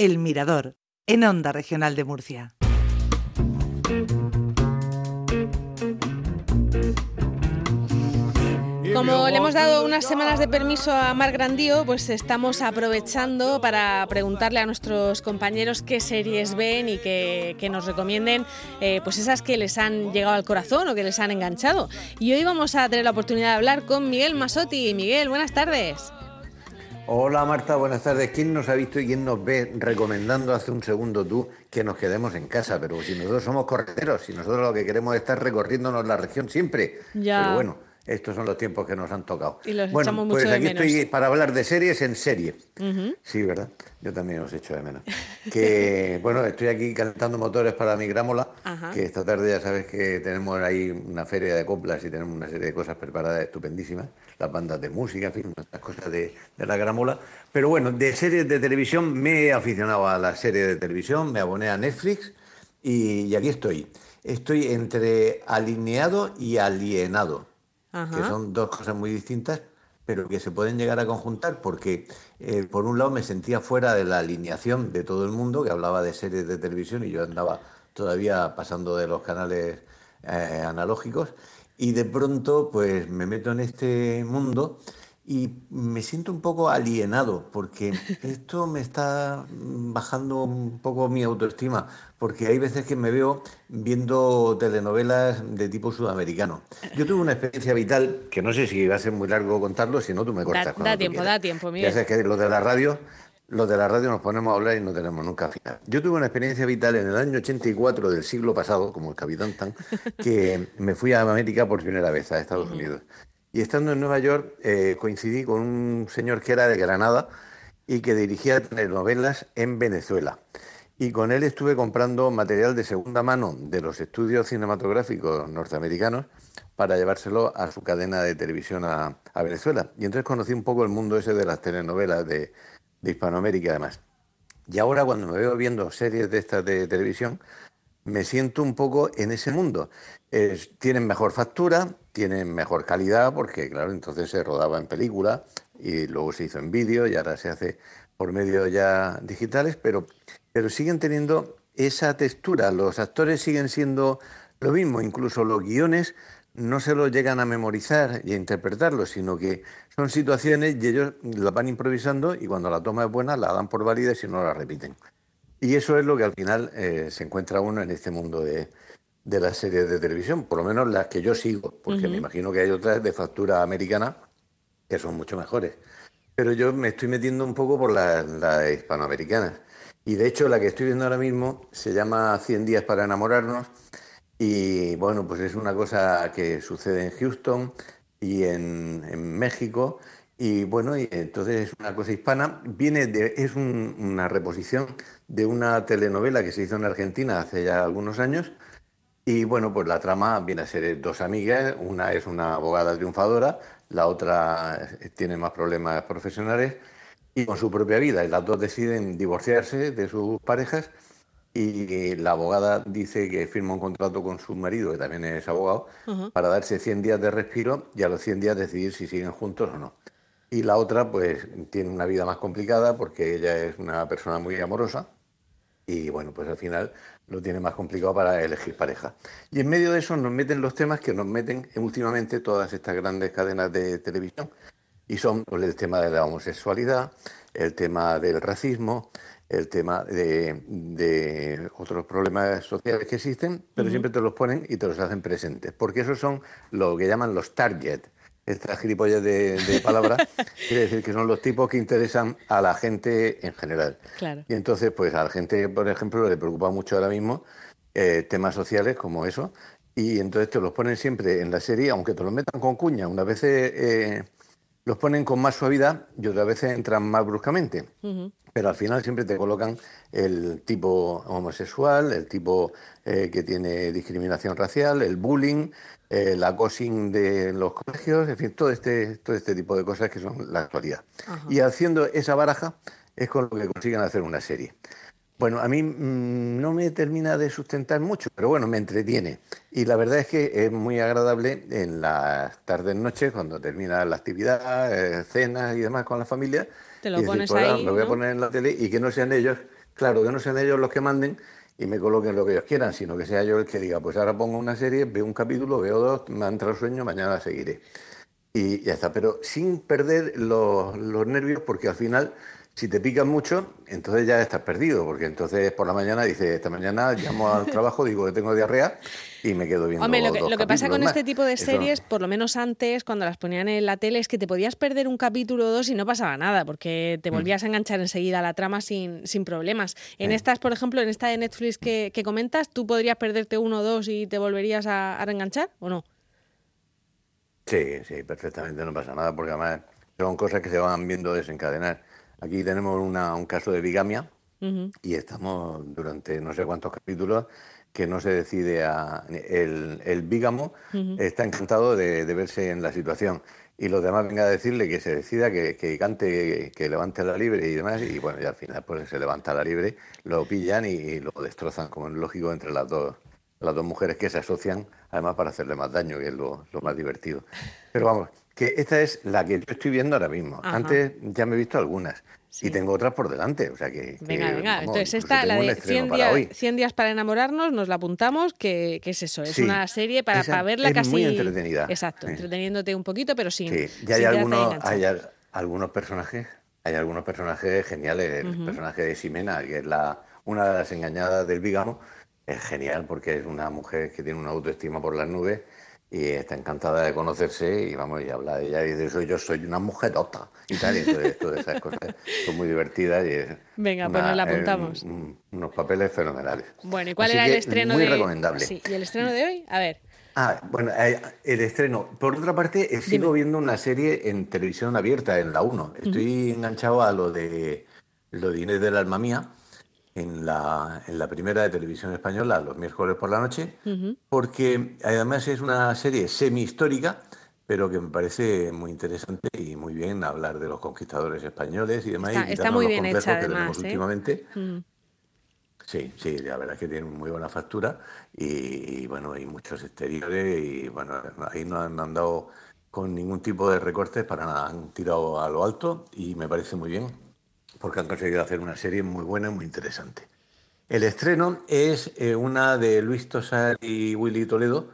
El Mirador, en Onda Regional de Murcia. Como le hemos dado unas semanas de permiso a Mar Grandío, pues estamos aprovechando para preguntarle a nuestros compañeros qué series ven y que, nos recomienden eh, pues esas que les han llegado al corazón o que les han enganchado. Y hoy vamos a tener la oportunidad de hablar con Miguel Masotti. Miguel, buenas tardes. Hola Marta, buenas tardes. ¿Quién nos ha visto y quién nos ve recomendando hace un segundo tú que nos quedemos en casa? Pero si nosotros somos correteros, si nosotros lo que queremos es estar recorriéndonos la región siempre. Ya. Pero bueno, estos son los tiempos que nos han tocado. Y los bueno, echamos mucho pues de aquí menos. estoy para hablar de series en serie. Sí, ¿verdad? Yo también os echo de menos. Que, bueno, estoy aquí calentando motores para mi grámola, Ajá. que esta tarde ya sabes que tenemos ahí una feria de coplas y tenemos una serie de cosas preparadas estupendísimas, las bandas de música, en fin, las cosas de, de la grámola. Pero bueno, de series de televisión me he aficionado a las series de televisión, me aboné a Netflix y, y aquí estoy. Estoy entre alineado y alienado Ajá. que son dos cosas muy distintas, pero que se pueden llegar a conjuntar porque, eh, por un lado, me sentía fuera de la alineación de todo el mundo, que hablaba de series de televisión y yo andaba todavía pasando de los canales eh, analógicos, y de pronto, pues me meto en este mundo y me siento un poco alienado porque esto me está bajando un poco mi autoestima, porque hay veces que me veo viendo telenovelas de tipo sudamericano. Yo tuve una experiencia vital, que no sé si va a ser muy largo contarlo, si no tú me cortas. Da- da tiempo, da tiempo, Ya Miguel. sabes que los de la radio, los de la radio nos ponemos a hablar y no tenemos nunca final. Yo tuve una experiencia vital en el año 84 del siglo pasado, como el Capitán Tan, que me fui a América por primera vez, a Estados Unidos. Y estando en Nueva York, eh, coincidí con un señor que era de Granada y que dirigía telenovelas en Venezuela. Y con él estuve comprando material de segunda mano de los estudios cinematográficos norteamericanos para llevárselo a su cadena de televisión a, a Venezuela. Y entonces conocí un poco el mundo ese de las telenovelas de, de Hispanoamérica además. Y ahora cuando me veo viendo series de estas de televisión, me siento un poco en ese mundo. Es- tienen mejor factura, tienen mejor calidad, porque claro, entonces se rodaba en película y luego se hizo en vídeo y ahora se hace por medios ya digitales, pero, pero siguen teniendo esa textura. Los actores siguen siendo lo mismo, incluso los guiones no se los llegan a memorizar y a interpretarlos, sino que son situaciones y ellos las van improvisando y cuando la toma es buena la dan por válida y si no la repiten. Y eso es lo que al final eh, se encuentra uno en este mundo de, de las series de televisión, por lo menos las que yo sigo, porque me imagino que hay otras de factura americana que son mucho mejores. Pero yo me estoy metiendo un poco por las las hispanoamericanas. Y de hecho la que estoy viendo ahora mismo se llama 100 días para enamorarnos y bueno, pues es una cosa que sucede en Houston y en, en México. Y bueno, y entonces es una cosa hispana. Viene de, es un- una reposición de una telenovela que se hizo en Argentina hace ya algunos años. Y bueno, pues la trama viene a ser dos amigas. Una es una abogada triunfadora, la otra eh, tiene más problemas profesionales y con su propia vida. Y las dos deciden divorciarse de sus parejas y la abogada dice que firma un contrato con su marido, que también es abogado, para darse 100 días de respiro y a los 100 días decidir si siguen juntos o no. Y la otra, pues, tiene una vida más complicada porque ella es una persona muy amorosa y, bueno, pues al final lo tiene más complicado para elegir pareja. Y en medio de eso nos meten los temas que nos meten últimamente todas estas grandes cadenas de televisión y son pues, el tema de la homosexualidad, el tema del racismo, el tema de, de otros problemas sociales que existen, pero siempre te los ponen y te los hacen presentes, porque esos son lo que llaman los target. Estas gilipollas de, de palabra quiere decir que son los tipos que interesan a la gente en general. Claro. Y entonces, pues a la gente, por ejemplo, le preocupa mucho ahora mismo eh, temas sociales como eso, y entonces te los ponen siempre en la serie, aunque te los metan con cuña, unas veces eh, los ponen con más suavidad y otras veces entran más bruscamente. Pero al final siempre te colocan el tipo homosexual, el tipo eh, que tiene discriminación racial, el bullying, eh, el acossing de los colegios, en fin, todo este, todo este tipo de cosas que son la actualidad. Y haciendo esa baraja es con lo que consiguen hacer una serie. Bueno, a mí mm, no me termina de sustentar mucho, pero bueno, me entretiene. Y la verdad es que es muy agradable en las tardes, noches, cuando termina la actividad, eh, cenas y demás con la familia. Te lo y pones pues, ah, ahí, Me voy a poner en la tele y que no sean ellos, claro, que no sean ellos los que manden y me coloquen lo que ellos quieran, sino que sea yo el que diga, pues ahora pongo una serie, veo un capítulo, veo dos, me entra el sueño, mañana seguiré. Y ya está, pero sin perder los, los nervios, porque al final si te pican mucho, entonces ya estás perdido, porque entonces por la mañana dices, esta mañana llamo al trabajo, digo que tengo diarrea y me quedo viendo. Hombre, lo que, lo que pasa con este tipo de series, por lo menos antes, cuando las ponían en la tele, es que te podías perder un capítulo o dos y no pasaba nada, porque te mm. volvías a enganchar enseguida a la trama sin, sin problemas. En estas, por ejemplo, en esta de Netflix que, comentas, ¿tú podrías perderte uno o dos y te volverías a, a reenganchar o no? Sí, sí, perfectamente, no pasa nada, porque además son cosas que se van viendo desencadenar. Aquí tenemos un caso de bigamia y estamos durante no sé cuántos capítulos que no se decide a... El, el bígamo está encantado de, verse en la situación. Y los demás vengan a decirle que se decida, que, cante, que, levante la libre y demás, y bueno, ya al final pues se levanta la libre, lo pillan y, lo destrozan, como es lógico, entre las dos, las dos mujeres que se asocian, además para hacerle más daño, que es lo, lo más divertido. Pero vamos, que esta es la que yo estoy viendo ahora mismo. Antes ya me he visto algunas. Y tengo otras por delante, o sea que... venga, venga, entonces esta, la de 100 días, para enamorarnos, nos la apuntamos, que, es eso, es una serie para, para verla es casi... muy entretenida. Exacto, entreteniéndote un poquito, pero. Sí, ya hay, algunos, hay algunos personajes, hay algunos personajes geniales, el personaje de Ximena, que es la una de las engañadas del Vígamo, es genial porque es una mujer que tiene una autoestima por las nubes y está encantada de conocerse y vamos, y habla de ella y dice, yo soy una mujerota y tal, y entonces todas esas cosas son muy divertidas y Venga, pues nos la apuntamos. unos papeles fenomenales. Bueno, ¿y cuál era el estreno muy de recomendable. Sí, ¿y el estreno de hoy? A ver. Ah, bueno, eh, el estreno. Por otra parte, eh, sigo viendo una serie en televisión abierta, en la 1. Estoy enganchado a lo de lo de Inés del Alma Mía en la, en la primera de televisión española los miércoles por la noche, porque además es una serie semi-histórica, pero que me parece muy interesante y muy bien hablar de los conquistadores españoles y demás. Está, muy bien hecha, que además. ¿eh? últimamente. Sí, sí, la verdad es que tiene muy buena factura y, bueno, hay muchos exteriores y bueno, ahí no han, andado con ningún tipo de recortes para nada, han tirado a lo alto y me parece muy bien porque han conseguido hacer una serie muy buena y muy interesante. El estreno es eh, una de Luis Tosar y Willy Toledo,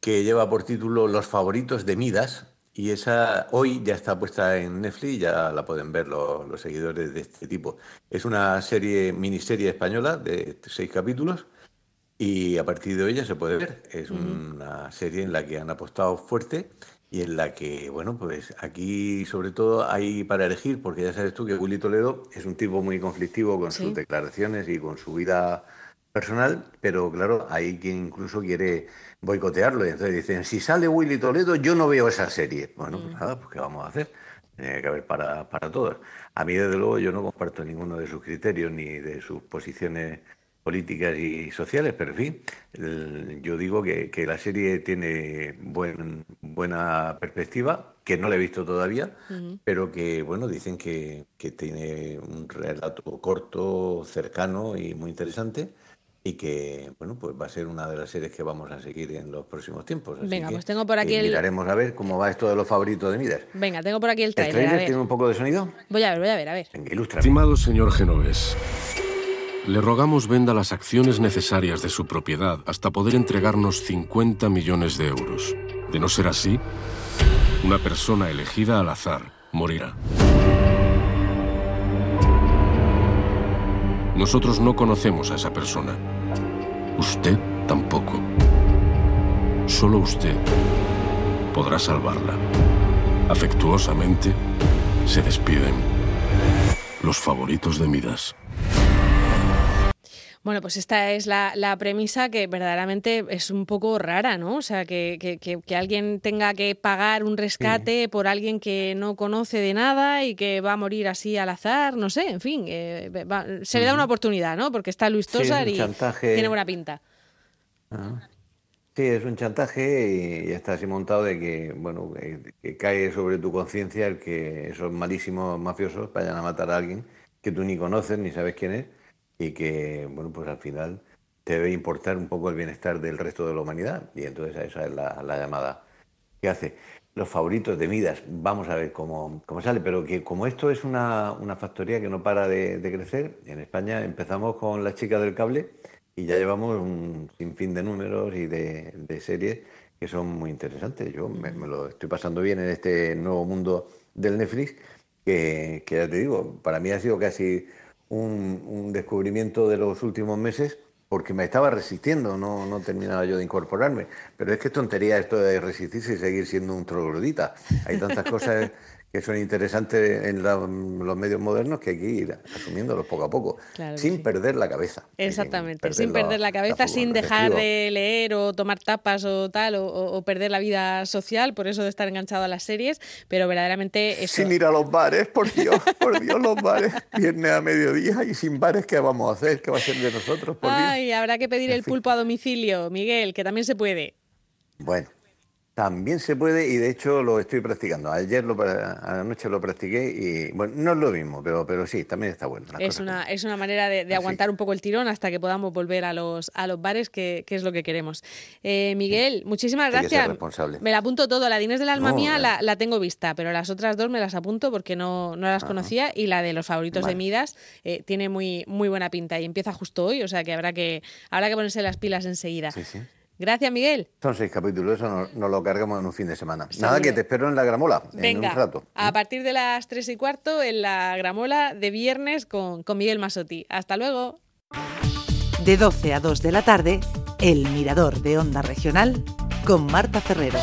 que lleva por título Los favoritos de Midas, y esa hoy ya está puesta en Netflix, ya la pueden ver los, seguidores de este tipo. Es una serie, miniserie española de seis capítulos, y a partir de hoy ya se puede ver. Es una serie en la que han apostado fuerte y en la que, bueno, pues aquí sobre todo hay para elegir, porque ya sabes tú que Willy Toledo es un tipo muy conflictivo con sus declaraciones y con su vida personal, pero claro, hay quien incluso quiere boicotearlo y entonces dicen, si sale Willy Toledo yo no veo esa serie. Bueno, pues mm. nada, pues ¿qué vamos a hacer? Tiene que haber para, para todos. A mí, desde luego, yo no comparto ninguno de sus criterios ni de sus posiciones políticas y sociales, pero en fin, yo digo que, la serie tiene buen, buena perspectiva, que no la he visto todavía, pero que, bueno, dicen que, tiene un relato corto, cercano y muy interesante y que bueno pues va a ser una de las series que vamos a seguir en los próximos tiempos. Venga, pues tengo por aquí el... Miraremos a ver cómo va esto de los favoritos de Midas. Venga, tengo por aquí el trailer. ¿El trailer tiene un poco de sonido? Voy a ver, voy a ver, a ver. Venga, ilustra. Estimado señor Genovés, le rogamos venda las acciones necesarias de su propiedad hasta poder entregarnos 50 millones de euros. De no ser así, una persona elegida al azar morirá. Nosotros no conocemos a esa persona. Usted tampoco. Solo usted podrá salvarla. Afectuosamente, se despiden los favoritos de Midas. Bueno, pues esta es la, premisa que verdaderamente es un poco rara, ¿no? O sea, que, alguien tenga que pagar un rescate por alguien que no conoce de nada y que va a morir así al azar, no sé, en fin, eh, se le da una oportunidad, ¿no? Porque está Luis Tosar y tiene buena pinta. Ah. Sí, es un chantaje y está así montado de que, bueno, que cae sobre tu conciencia el que esos malísimos mafiosos vayan a matar a alguien que tú ni conoces ni sabes quién es y que, bueno, pues al final te debe importar un poco el bienestar del resto de la humanidad y entonces esa es la, llamada que hace. los favoritos de Midas. Vamos a ver cómo, cómo sale, pero que como esto es una, una factoría que no para de, crecer, en España empezamos con las chicas del cable y ya llevamos un sinfín de números y de, series que son muy interesantes. Yo me, lo estoy pasando bien en este nuevo mundo del Netflix, que ya te digo, para mí ha sido casi un, un descubrimiento de los últimos meses porque me estaba resistiendo, no, no terminaba yo de incorporarme. Pero es que es tontería esto de resistirse y seguir siendo un troglodita. Hay tantas cosas que son interesantes en los medios modernos que hay que ir asumiéndolos poco a poco, sin perder la cabeza. Exactamente, sin perder, la, cabeza, sin dejar de leer o tomar tapas o tal, o, perder la vida social, por eso de estar enganchado a las series, pero verdaderamente Sin ir a los bares, por Dios, por Dios, los bares, viernes a mediodía y sin bares, ¿qué vamos a hacer? ¿Qué va a ser de nosotros? Ay, habrá que pedir el pulpo a domicilio, Miguel, que también se puede. Bueno, también se puede y de hecho lo estoy practicando. Ayer lo, anoche lo practiqué y bueno, no es lo mismo, pero, pero sí, también está bueno. Es una, es una manera de, aguantar un poco el tirón hasta que podamos volver a los, a los bares, que, es lo que queremos. Eh, Miguel, muchísimas gracias. Me la apunto todo. La Dines del Alma Mía la, la, tengo vista, pero las otras dos me las apunto porque no, no las conocía y la de los favoritos de Midas eh, tiene muy, muy buena pinta y empieza justo hoy, o sea que habrá que, habrá que ponerse las pilas enseguida. Sí, sí. Gracias, Miguel. Son seis capítulos, eso nos, lo cargamos en un fin de semana. Nada, que te espero en la gramola, Venga, en un rato. A partir de las tres y cuarto, en la gramola de viernes con, con Miguel Masotti. Hasta luego. De 12 a 2 de la tarde, El Mirador de Onda Regional con Marta Ferrero.